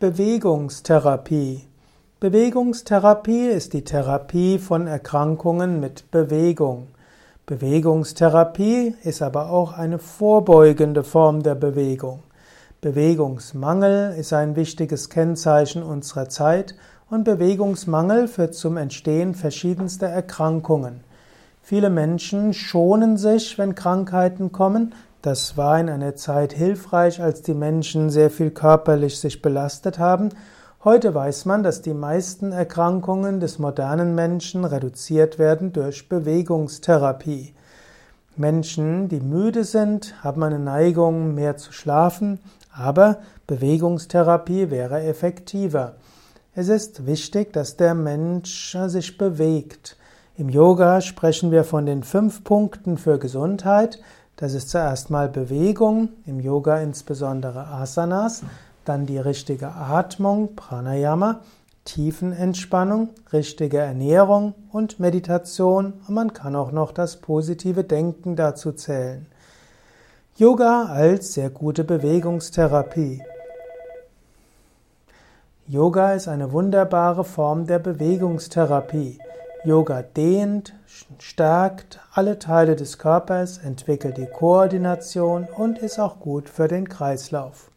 Bewegungstherapie. Bewegungstherapie ist die Therapie von Erkrankungen mit Bewegung. Bewegungstherapie ist aber auch eine vorbeugende Form der Bewegung. Bewegungsmangel ist ein wichtiges Kennzeichen unserer Zeit und Bewegungsmangel führt zum Entstehen verschiedenster Erkrankungen. Viele Menschen schonen sich, wenn Krankheiten kommen, das war in einer Zeit hilfreich, als die Menschen sehr viel körperlich sich belastet haben. Heute weiß man, dass die meisten Erkrankungen des modernen Menschen reduziert werden durch Bewegungstherapie. Menschen, die müde sind, haben eine Neigung, mehr zu schlafen, aber Bewegungstherapie wäre effektiver. Es ist wichtig, dass der Mensch sich bewegt. Im Yoga sprechen wir von den fünf Punkten für Gesundheit. Das ist zuerst mal Bewegung, im Yoga insbesondere Asanas, dann die richtige Atmung, Pranayama, Tiefenentspannung, richtige Ernährung und Meditation und man kann auch noch das positive Denken dazu zählen. Yoga als sehr gute Bewegungstherapie. Yoga ist eine wunderbare Form der Bewegungstherapie. Yoga dehnt, stärkt alle Teile des Körpers, entwickelt die Koordination und ist auch gut für den Kreislauf.